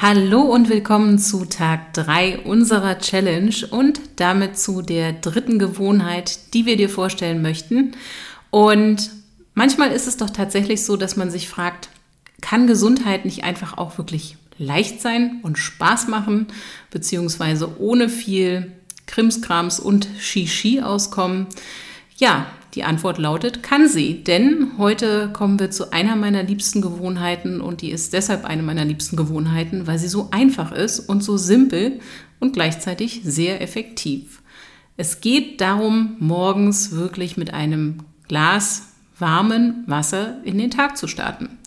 Hallo und willkommen zu Tag 3 unserer Challenge und damit zu der dritten Gewohnheit, die wir dir vorstellen möchten. Und manchmal ist es doch tatsächlich so, dass man sich fragt, kann Gesundheit nicht einfach auch wirklich leicht sein und Spaß machen, beziehungsweise ohne viel Krimskrams und Shishi auskommen? Ja, die Antwort lautet, kann sie. Denn heute kommen wir zu einer meiner liebsten Gewohnheiten und die ist deshalb eine meiner liebsten Gewohnheiten, weil sie so einfach ist und so simpel und gleichzeitig sehr effektiv. Es geht darum, morgens wirklich mit einem Glas warmen Wasser in den Tag zu starten.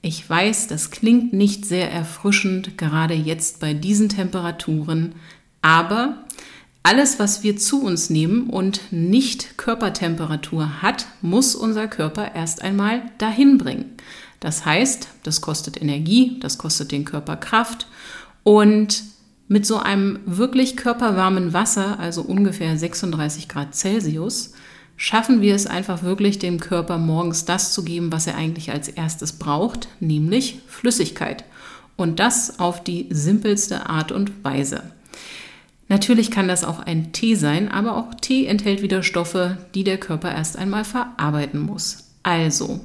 Ich weiß, das klingt nicht sehr erfrischend, gerade jetzt bei diesen Temperaturen, aber alles, was wir zu uns nehmen und nicht Körpertemperatur hat, muss unser Körper erst einmal dahin bringen. Das heißt, das kostet Energie, das kostet den Körper Kraft und mit so einem wirklich körperwarmen Wasser, also ungefähr 36 Grad Celsius, schaffen wir es einfach wirklich dem Körper morgens das zu geben, was er eigentlich als erstes braucht, nämlich Flüssigkeit. Und das auf die simpelste Art und Weise. Natürlich kann das auch ein Tee sein, aber auch Tee enthält wieder Stoffe, die der Körper erst einmal verarbeiten muss. Also,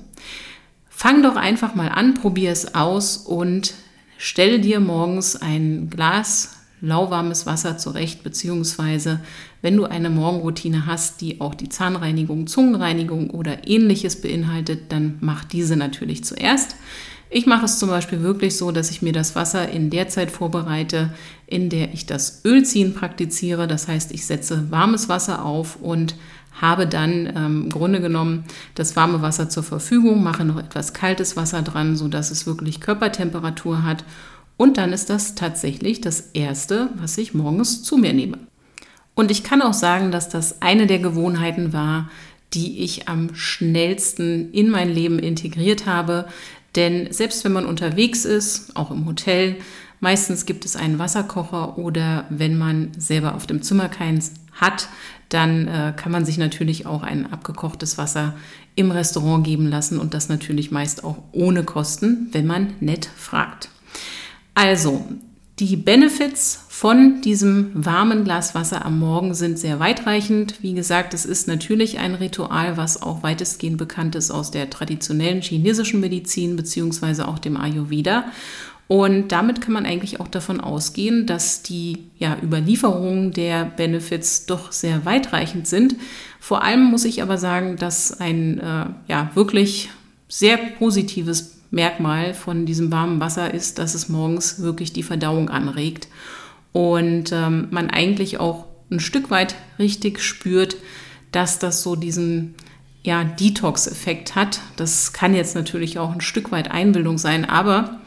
fang doch einfach mal an, probier es aus und stell dir morgens ein Glas lauwarmes Wasser zurecht, beziehungsweise wenn du eine Morgenroutine hast, die auch die Zahnreinigung, Zungenreinigung oder ähnliches beinhaltet, dann mach diese natürlich zuerst. Ich mache es zum Beispiel wirklich so, dass ich mir das Wasser in der Zeit vorbereite, in der ich das Ölziehen praktiziere. Das heißt, ich setze warmes Wasser auf und habe dann ähm, im Grunde genommen das warme Wasser zur Verfügung, mache noch etwas kaltes Wasser dran, sodass es wirklich Körpertemperatur hat. Und dann ist das tatsächlich das Erste, was ich morgens zu mir nehme. Und ich kann auch sagen, dass das eine der Gewohnheiten war, die ich am schnellsten in mein Leben integriert habe. Denn selbst wenn man unterwegs ist, auch im Hotel, meistens gibt es einen Wasserkocher oder wenn man selber auf dem Zimmer keins hat, dann äh, kann man sich natürlich auch ein abgekochtes Wasser im Restaurant geben lassen und das natürlich meist auch ohne Kosten, wenn man nett fragt. Also, die Benefits von diesem warmen Glas Wasser am Morgen sind sehr weitreichend. Wie gesagt, es ist natürlich ein Ritual, was auch weitestgehend bekannt ist aus der traditionellen chinesischen Medizin beziehungsweise auch dem Ayurveda. Und damit kann man eigentlich auch davon ausgehen, dass die ja, Überlieferungen der Benefits doch sehr weitreichend sind. Vor allem muss ich aber sagen, dass ein äh, ja, wirklich sehr positives Merkmal von diesem warmen Wasser ist, dass es morgens wirklich die Verdauung anregt und ähm, man eigentlich auch ein Stück weit richtig spürt, dass das so diesen ja, Detox-Effekt hat. Das kann jetzt natürlich auch ein Stück weit Einbildung sein, aber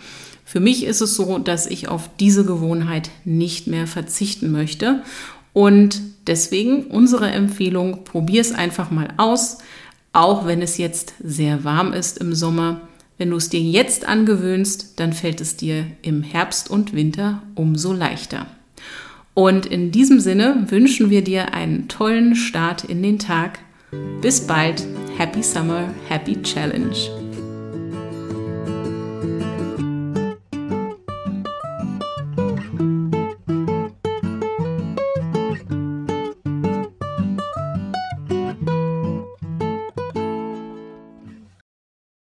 für mich ist es so, dass ich auf diese Gewohnheit nicht mehr verzichten möchte. Und deswegen unsere Empfehlung, probier es einfach mal aus, auch wenn es jetzt sehr warm ist im Sommer. Wenn du es dir jetzt angewöhnst, dann fällt es dir im Herbst und Winter umso leichter. Und in diesem Sinne wünschen wir dir einen tollen Start in den Tag. Bis bald. Happy Summer, Happy Challenge.